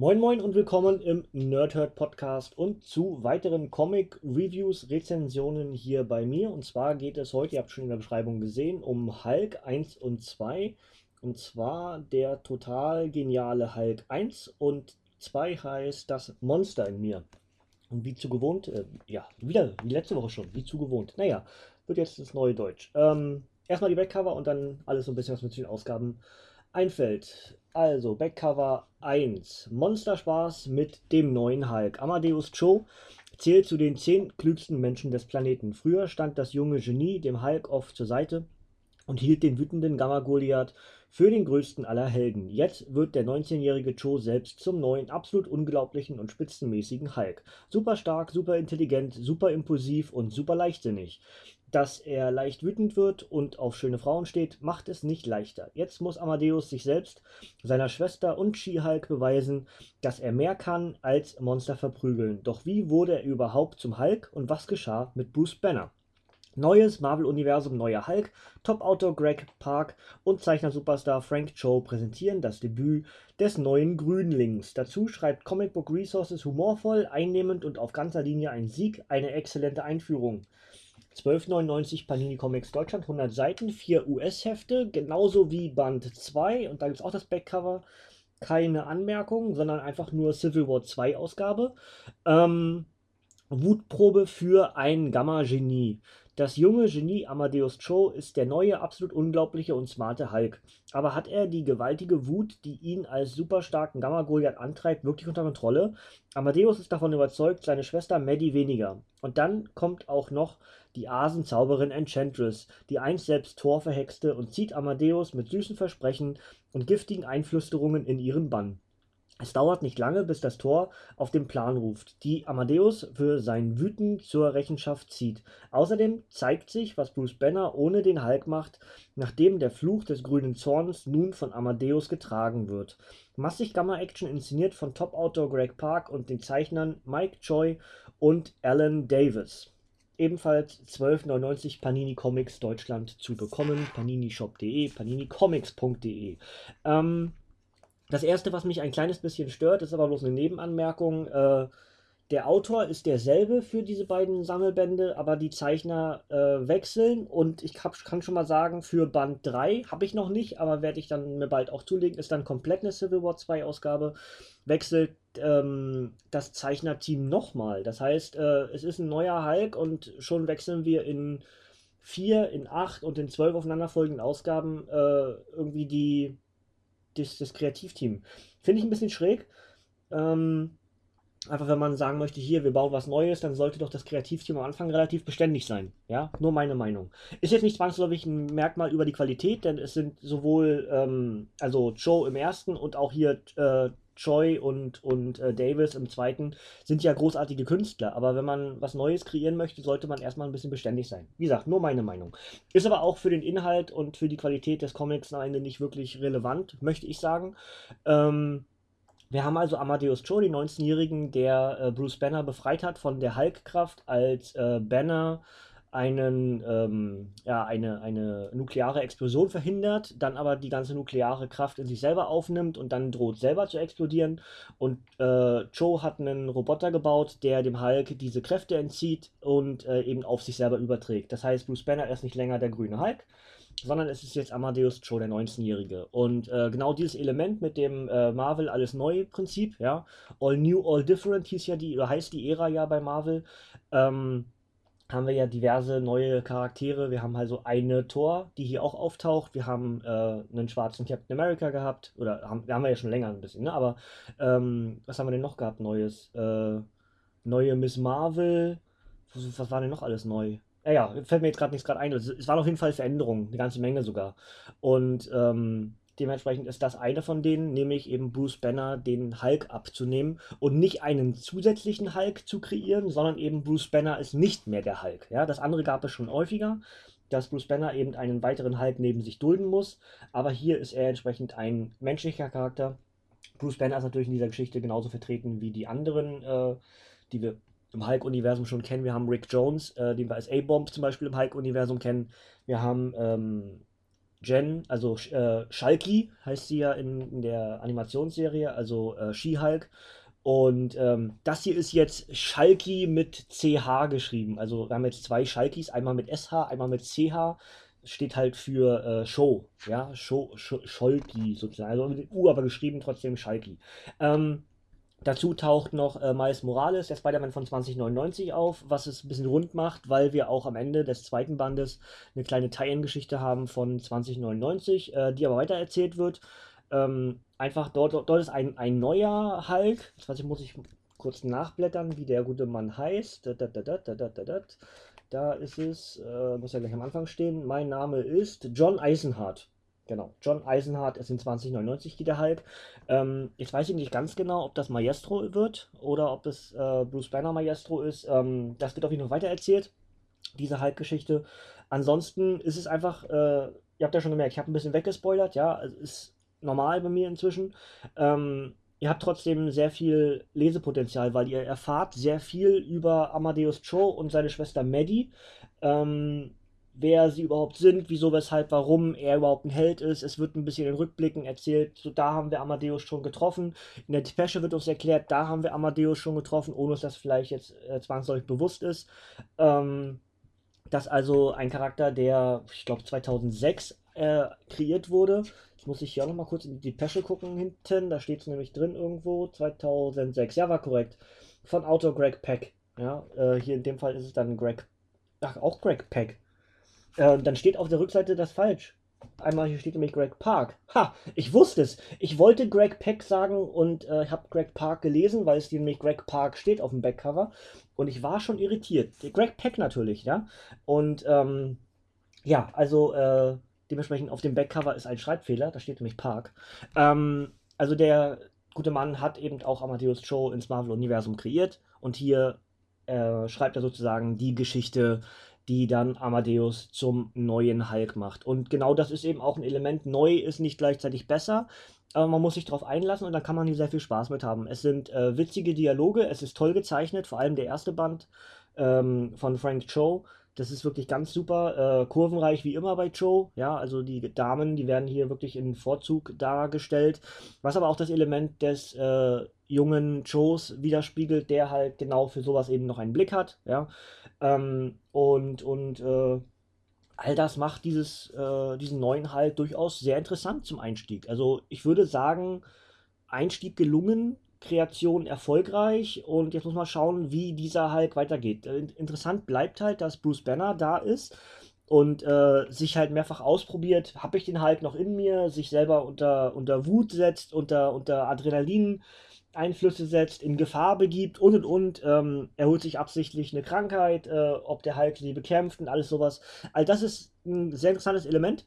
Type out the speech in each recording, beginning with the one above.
Moin Moin und willkommen im Nerdhurt Podcast und zu weiteren Comic Reviews, Rezensionen hier bei mir. Und zwar geht es heute, ihr habt schon in der Beschreibung gesehen, um Hulk 1 und 2. Und zwar der total geniale Hulk 1 und 2 heißt das Monster in mir. Und wie zu gewohnt, äh, ja, wieder wie letzte Woche schon, wie zu gewohnt. Naja, wird jetzt das neue Deutsch. Ähm, erstmal die Backcover und dann alles so ein bisschen, was mit den Ausgaben einfällt. Also, Backcover 1. Monsterspaß mit dem neuen Hulk. Amadeus Cho zählt zu den 10 klügsten Menschen des Planeten. Früher stand das junge Genie dem Hulk oft zur Seite und hielt den wütenden Gamma-Goliath für den größten aller Helden. Jetzt wird der 19-jährige Cho selbst zum neuen, absolut unglaublichen und spitzenmäßigen Hulk. Super stark, super intelligent, super impulsiv und super leichtsinnig. Dass er leicht wütend wird und auf schöne Frauen steht, macht es nicht leichter. Jetzt muss Amadeus sich selbst, seiner Schwester und She-Hulk beweisen, dass er mehr kann als Monster verprügeln. Doch wie wurde er überhaupt zum Hulk und was geschah mit Bruce Banner? Neues Marvel-Universum, neuer Hulk, Top-Autor Greg Park und Zeichner-Superstar Frank Cho präsentieren das Debüt des neuen Grünlings. Dazu schreibt Comic Book Resources humorvoll, einnehmend und auf ganzer Linie ein Sieg, eine exzellente Einführung. 12,99 Panini Comics Deutschland, 100 Seiten, 4 US-Hefte, genauso wie Band 2 und da gibt es auch das Backcover. Keine Anmerkungen, sondern einfach nur Civil War 2 Ausgabe. Ähm, Wutprobe für ein Gamma-Genie. Das junge Genie Amadeus Cho ist der neue, absolut unglaubliche und smarte Hulk. Aber hat er die gewaltige Wut, die ihn als superstarken Gamma-Goliath antreibt, wirklich unter Kontrolle? Amadeus ist davon überzeugt, seine Schwester Maddie weniger. Und dann kommt auch noch die Asenzauberin Enchantress, die einst selbst Thor verhexte und zieht Amadeus mit süßen Versprechen und giftigen Einflüsterungen in ihren Bann. Es dauert nicht lange, bis das Tor auf den Plan ruft, die Amadeus für sein Wüten zur Rechenschaft zieht. Außerdem zeigt sich, was Bruce Banner ohne den Hulk macht, nachdem der Fluch des grünen Zorns nun von Amadeus getragen wird. Massig Gamma-Action inszeniert von Top-Autor Greg Park und den Zeichnern Mike Choi und Alan Davis. Ebenfalls 12,99 Panini Comics Deutschland zu bekommen. paninishop.de, paninicomics.de. Ähm, das erste, was mich ein kleines bisschen stört, ist aber bloß eine Nebenanmerkung. Äh, der Autor ist derselbe für diese beiden Sammelbände, aber die Zeichner äh, wechseln und ich hab, kann schon mal sagen, für Band 3 habe ich noch nicht, aber werde ich dann mir bald auch zulegen, ist dann komplett eine Civil War 2 Ausgabe, wechselt ähm, das Zeichnerteam nochmal. Das heißt, äh, es ist ein neuer Hulk und schon wechseln wir in 4, in 8 und in 12 aufeinanderfolgenden Ausgaben äh, irgendwie die das, das Kreativteam. Finde ich ein bisschen schräg. Ähm, einfach wenn man sagen möchte, hier, wir bauen was Neues, dann sollte doch das Kreativteam am Anfang relativ beständig sein. Ja, nur meine Meinung. Ist jetzt nicht zwangsläufig ein Merkmal über die Qualität, denn es sind sowohl, ähm, also Joe im ersten und auch hier äh, Choi und, und äh, Davis im zweiten sind ja großartige Künstler, aber wenn man was Neues kreieren möchte, sollte man erstmal ein bisschen beständig sein. Wie gesagt, nur meine Meinung. Ist aber auch für den Inhalt und für die Qualität des Comics am Ende nicht wirklich relevant, möchte ich sagen. Ähm, wir haben also Amadeus Cho, den 19-Jährigen, der äh, Bruce Banner befreit hat von der Hulkkraft, als äh, Banner einen, ähm, ja, eine, eine nukleare Explosion verhindert, dann aber die ganze nukleare Kraft in sich selber aufnimmt und dann droht selber zu explodieren. Und äh, Joe hat einen Roboter gebaut, der dem Hulk diese Kräfte entzieht und äh, eben auf sich selber überträgt. Das heißt, Bruce Banner ist nicht länger der grüne Hulk, sondern es ist jetzt Amadeus Joe, der 19-Jährige. Und äh, genau dieses Element mit dem äh, Marvel alles neu Prinzip, ja, All New, All Different hieß ja die, oder heißt die Ära ja bei Marvel, ähm, haben wir ja diverse neue Charaktere. Wir haben also eine Tor, die hier auch auftaucht. Wir haben äh, einen schwarzen Captain America gehabt. Oder haben, haben wir ja schon länger ein bisschen, ne? Aber ähm, was haben wir denn noch gehabt Neues? Äh, neue Miss Marvel. Was, was war denn noch alles neu? Ja, ja, fällt mir jetzt gerade nichts gerade ein. Es, es waren auf jeden Fall Veränderungen, eine ganze Menge sogar. Und ähm, Dementsprechend ist das eine von denen, nämlich eben Bruce Banner den Hulk abzunehmen und nicht einen zusätzlichen Hulk zu kreieren, sondern eben Bruce Banner ist nicht mehr der Hulk. Ja, das andere gab es schon häufiger, dass Bruce Banner eben einen weiteren Hulk neben sich dulden muss, aber hier ist er entsprechend ein menschlicher Charakter. Bruce Banner ist natürlich in dieser Geschichte genauso vertreten wie die anderen, äh, die wir im Hulk-Universum schon kennen. Wir haben Rick Jones, äh, den wir als A-Bomb zum Beispiel im Hulk-Universum kennen. Wir haben ähm, Jen, also äh, Schalki heißt sie ja in, in der Animationsserie, also äh, She-Hulk. Und ähm, das hier ist jetzt Schalki mit CH geschrieben. Also wir haben jetzt zwei Schalkis, einmal mit SH, einmal mit CH. Steht halt für äh, Show, ja, Show, Sch Scholki sozusagen. Also mit U aber geschrieben, trotzdem Schalki. Ähm, Dazu taucht noch äh, Miles Morales, der Spider-Man von 2099 auf, was es ein bisschen rund macht, weil wir auch am Ende des zweiten Bandes eine kleine Tie-In-Geschichte haben von 2099, äh, die aber weitererzählt wird. Ähm, einfach dort, dort ist ein, ein neuer Hulk. Jetzt muss ich kurz nachblättern, wie der gute Mann heißt. Da, da, da, da, da, da, da. da ist es, äh, muss ja gleich am Anfang stehen. Mein Name ist John Eisenhardt. Genau, John Eisenhardt ist in 2099 die der Hulk. Ähm, jetzt weiß ich nicht ganz genau, ob das Maestro wird oder ob das äh, Bruce Banner Maestro ist. Ähm, das wird auf jeden Fall weitererzählt, diese Hulk-Geschichte. Ansonsten ist es einfach, äh, ihr habt ja schon gemerkt, ich habe ein bisschen weggespoilert, ja, es ist normal bei mir inzwischen. Ähm, ihr habt trotzdem sehr viel Lesepotenzial, weil ihr erfahrt sehr viel über Amadeus Cho und seine Schwester Maddie. Ähm, wer sie überhaupt sind, wieso, weshalb, warum er überhaupt ein Held ist. Es wird ein bisschen in Rückblicken erzählt, so da haben wir Amadeus schon getroffen. In der Depesche wird uns erklärt, da haben wir Amadeus schon getroffen, ohne dass das vielleicht jetzt äh, zwangsläufig bewusst ist. Ähm, dass also ein Charakter, der, ich glaube, 2006 äh, kreiert wurde. Jetzt muss ich hier auch noch mal kurz in die Depesche gucken hinten. Da steht es nämlich drin irgendwo. 2006. Ja, war korrekt. Von Autor Greg Peck. Ja, äh, hier in dem Fall ist es dann Greg. Ach, auch Greg Peck. Äh, dann steht auf der Rückseite das falsch. Einmal hier steht nämlich Greg Park. Ha, ich wusste es. Ich wollte Greg Peck sagen und äh, ich habe Greg Park gelesen, weil es nämlich Greg Park steht auf dem Backcover. Und ich war schon irritiert. Greg Peck natürlich, ja. Und ähm, ja, also äh, dementsprechend auf dem Backcover ist ein Schreibfehler. Da steht nämlich Park. Ähm, also der gute Mann hat eben auch Amadeus Cho ins Marvel-Universum kreiert. Und hier äh, schreibt er sozusagen die Geschichte die dann Amadeus zum neuen Hulk macht. Und genau das ist eben auch ein Element. Neu ist nicht gleichzeitig besser, aber man muss sich darauf einlassen und dann kann man hier sehr viel Spaß mit haben. Es sind äh, witzige Dialoge, es ist toll gezeichnet, vor allem der erste Band ähm, von Frank Cho. Das ist wirklich ganz super, äh, kurvenreich wie immer bei Joe. Ja, also die Damen, die werden hier wirklich in Vorzug dargestellt. Was aber auch das Element des äh, jungen Joes widerspiegelt, der halt genau für sowas eben noch einen Blick hat. Ja, ähm, und und äh, all das macht dieses, äh, diesen neuen halt durchaus sehr interessant zum Einstieg. Also ich würde sagen, Einstieg gelungen, Kreation erfolgreich und jetzt muss man schauen, wie dieser Hulk weitergeht. Äh, interessant bleibt halt, dass Bruce Banner da ist und äh, sich halt mehrfach ausprobiert, habe ich den Hulk noch in mir, sich selber unter, unter Wut setzt, unter, unter Adrenalin Einflüsse setzt, in Gefahr begibt und und und. Ähm, er holt sich absichtlich eine Krankheit, äh, ob der Hulk sie bekämpft und alles sowas. All das ist ein sehr interessantes Element.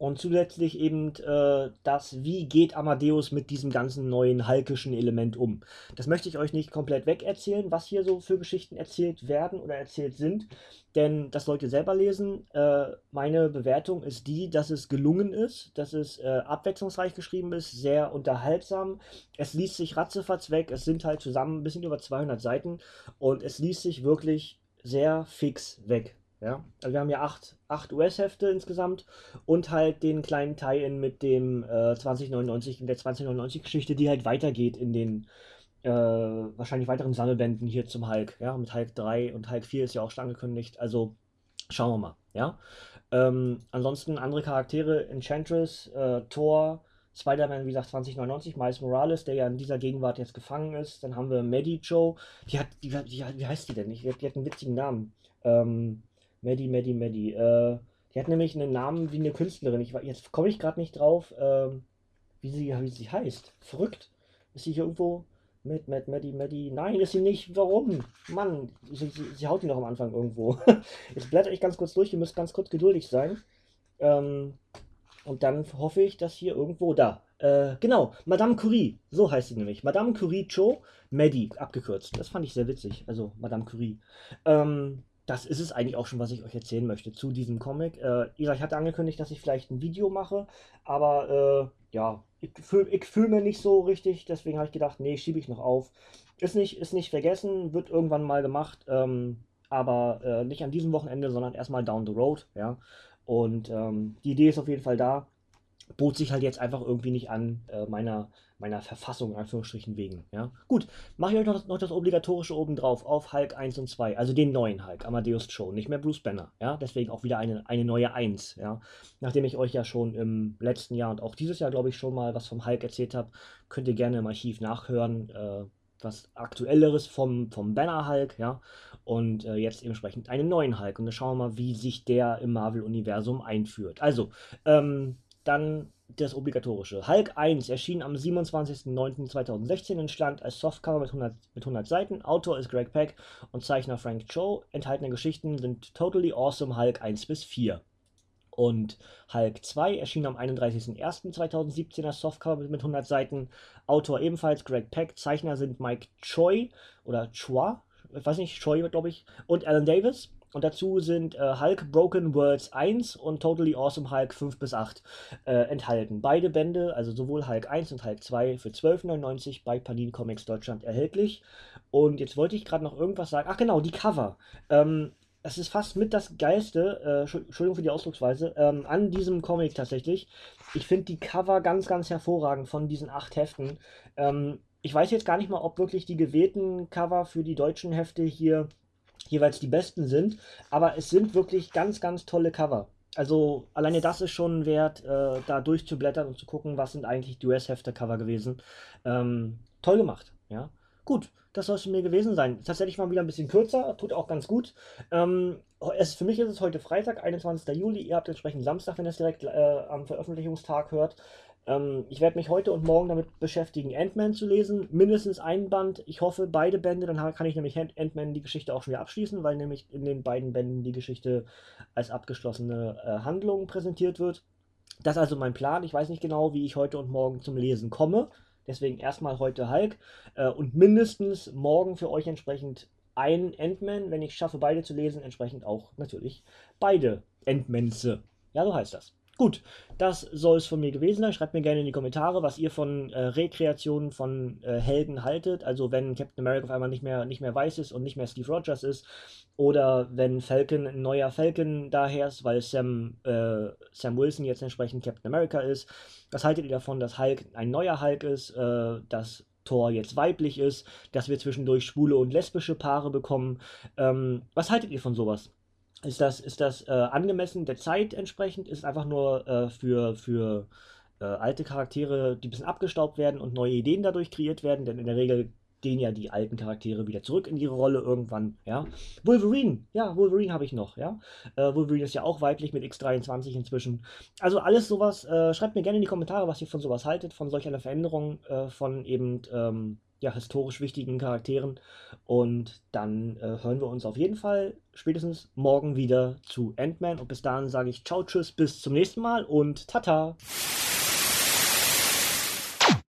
Und zusätzlich eben äh, das, wie geht Amadeus mit diesem ganzen neuen halkischen Element um. Das möchte ich euch nicht komplett wegerzählen, was hier so für Geschichten erzählt werden oder erzählt sind, denn das sollt ihr selber lesen. Äh, meine Bewertung ist die, dass es gelungen ist, dass es äh, abwechslungsreich geschrieben ist, sehr unterhaltsam. Es liest sich ratzefatz weg, es sind halt zusammen ein bisschen über 200 Seiten und es liest sich wirklich sehr fix weg. Ja, also wir haben ja acht, acht US-Hefte insgesamt und halt den kleinen Tie-In mit dem äh, 2099, in der 2099-Geschichte, die halt weitergeht in den äh, wahrscheinlich weiteren Sammelbänden hier zum Hulk. Ja, mit Hulk 3 und Hulk 4 ist ja auch schon angekündigt. Also schauen wir mal. Ja, ähm, ansonsten andere Charaktere: Enchantress, äh, Thor, Spider-Man, wie gesagt, 2099, Miles Morales, der ja in dieser Gegenwart jetzt gefangen ist. Dann haben wir Maddie Joe, die hat, die, die, wie heißt die denn? Die, die hat einen witzigen Namen. Ähm, Maddie, Maddie, Maddie. Äh, die hat nämlich einen Namen wie eine Künstlerin. Ich, jetzt komme ich gerade nicht drauf, ähm, wie, sie, wie sie heißt. Verrückt. Ist sie hier irgendwo mit Matt, Maddie, Maddie? Nein, ist sie nicht. Warum? Mann, sie, sie, sie haut ihn noch am Anfang irgendwo. jetzt blätter ich ganz kurz durch. Ihr müsst ganz kurz geduldig sein. Ähm, und dann hoffe ich, dass hier irgendwo da. Äh, genau, Madame Curie, so heißt sie nämlich. Madame Curie Cho, Maddie, abgekürzt. Das fand ich sehr witzig. Also Madame Curie. Ähm, das ist es eigentlich auch schon, was ich euch erzählen möchte zu diesem Comic. Äh, ich hatte angekündigt, dass ich vielleicht ein Video mache, aber äh, ja, ich fühle fühl mir nicht so richtig, deswegen habe ich gedacht, nee, schiebe ich noch auf. Ist nicht, ist nicht vergessen, wird irgendwann mal gemacht, ähm, aber äh, nicht an diesem Wochenende, sondern erstmal down the road, ja. Und ähm, die Idee ist auf jeden Fall da bot sich halt jetzt einfach irgendwie nicht an, äh, meiner, meiner Verfassung, in Anführungsstrichen, wegen. Ja? Gut, mache ich euch noch das, noch das obligatorische oben drauf auf Hulk 1 und 2, also den neuen Hulk, Amadeus Cho, nicht mehr Bruce Banner. Ja? Deswegen auch wieder eine, eine neue 1. Ja? Nachdem ich euch ja schon im letzten Jahr und auch dieses Jahr, glaube ich, schon mal was vom Hulk erzählt habe, könnt ihr gerne im Archiv nachhören. Äh, was aktuelleres vom, vom Banner Hulk, ja, und äh, jetzt entsprechend einen neuen Hulk. Und dann schauen wir mal, wie sich der im Marvel-Universum einführt. Also, ähm, dann das obligatorische. Hulk 1 erschien am 27.09.2016 und stand als Softcover mit 100, mit 100 Seiten. Autor ist Greg Peck und Zeichner Frank Cho. Enthaltene Geschichten sind Totally Awesome Hulk 1 bis 4. Und Hulk 2 erschien am 31.01.2017 als Softcover mit 100 Seiten. Autor ebenfalls Greg Peck. Zeichner sind Mike Choi oder Chua, ich weiß nicht, Choi glaube ich, und Alan Davis. Und dazu sind äh, Hulk Broken Worlds 1 und Totally Awesome Hulk 5 bis 8 äh, enthalten. Beide Bände, also sowohl Hulk 1 und Hulk 2 für 12,99 bei Panini Comics Deutschland erhältlich. Und jetzt wollte ich gerade noch irgendwas sagen. Ach genau, die Cover. Ähm, es ist fast mit das Geilste, äh, Entschuldigung für die Ausdrucksweise, ähm, an diesem Comic tatsächlich. Ich finde die Cover ganz, ganz hervorragend von diesen acht Heften. Ähm, ich weiß jetzt gar nicht mal, ob wirklich die gewählten Cover für die deutschen Hefte hier jeweils die besten sind. Aber es sind wirklich ganz, ganz tolle Cover. Also alleine das ist schon wert, äh, da durchzublättern und zu gucken, was sind eigentlich die US-Hefte-Cover gewesen. Ähm, toll gemacht, ja. Gut, das soll es mir gewesen sein. Tatsächlich mal wieder ein bisschen kürzer, tut auch ganz gut. Ähm, es, für mich ist es heute Freitag, 21. Juli. Ihr habt entsprechend Samstag, wenn ihr es direkt äh, am Veröffentlichungstag hört. Ähm, ich werde mich heute und morgen damit beschäftigen, Ant-Man zu lesen. Mindestens ein Band. Ich hoffe, beide Bände. Dann kann ich nämlich Ant-Man die Geschichte auch schon wieder abschließen, weil nämlich in den beiden Bänden die Geschichte als abgeschlossene äh, Handlung präsentiert wird. Das ist also mein Plan. Ich weiß nicht genau, wie ich heute und morgen zum Lesen komme. Deswegen erstmal heute Hulk äh, und mindestens morgen für euch entsprechend ein Ant-Man. Wenn ich schaffe, beide zu lesen, entsprechend auch natürlich beide Ant-Mans. Ja, so heißt das. Gut, das soll es von mir gewesen sein. Schreibt mir gerne in die Kommentare, was ihr von äh, Rekreationen von äh, Helden haltet. Also wenn Captain America auf einmal nicht mehr, nicht mehr weiß ist und nicht mehr Steve Rogers ist. Oder wenn Falcon ein neuer Falcon daher ist, weil Sam, äh, Sam Wilson jetzt entsprechend Captain America ist. Was haltet ihr davon, dass Hulk ein neuer Hulk ist, äh, dass Thor jetzt weiblich ist, dass wir zwischendurch schwule und lesbische Paare bekommen? Ähm, was haltet ihr von sowas? Ist das, ist das äh, angemessen der Zeit entsprechend? Ist einfach nur äh, für, für äh, alte Charaktere, die ein bisschen abgestaubt werden und neue Ideen dadurch kreiert werden? Denn in der Regel gehen ja die alten Charaktere wieder zurück in ihre Rolle irgendwann, ja. Wolverine, ja, Wolverine habe ich noch, ja. Äh, Wolverine ist ja auch weiblich mit X23 inzwischen. Also alles sowas, äh, schreibt mir gerne in die Kommentare, was ihr von sowas haltet, von solch einer Veränderung, äh, von eben ähm, ja, historisch wichtigen Charakteren. Und dann äh, hören wir uns auf jeden Fall spätestens morgen wieder zu Ant-Man. Und bis dahin sage ich ciao, tschüss, bis zum nächsten Mal und tata!